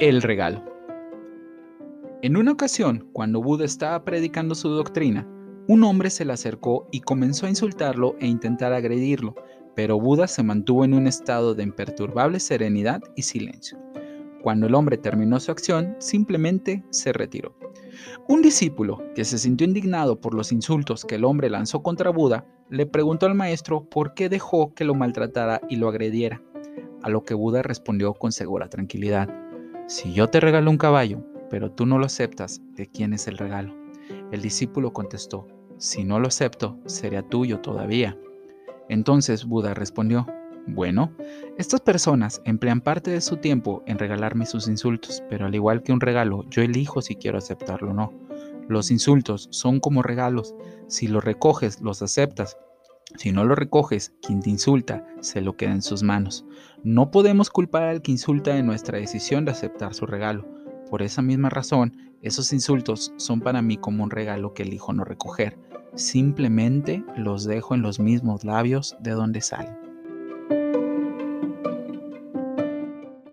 El regalo. En una ocasión, cuando Buda estaba predicando su doctrina, un hombre se le acercó y comenzó a insultarlo e intentar agredirlo, pero Buda se mantuvo en un estado de imperturbable serenidad y silencio. Cuando el hombre terminó su acción, simplemente se retiró. Un discípulo, que se sintió indignado por los insultos que el hombre lanzó contra Buda, le preguntó al maestro por qué dejó que lo maltratara y lo agrediera, a lo que Buda respondió con segura tranquilidad. Si yo te regalo un caballo, pero tú no lo aceptas, ¿de quién es el regalo? El discípulo contestó, si no lo acepto, sería tuyo todavía. Entonces Buda respondió, bueno, estas personas emplean parte de su tiempo en regalarme sus insultos, pero al igual que un regalo, yo elijo si quiero aceptarlo o no. Los insultos son como regalos. Si los recoges, los aceptas. Si no los recoges, quien te insulta se lo queda en sus manos. No podemos culpar al que insulta de nuestra decisión de aceptar su regalo. Por esa misma razón, esos insultos son para mí como un regalo que elijo no recoger. Simplemente los dejo en los mismos labios de donde salen.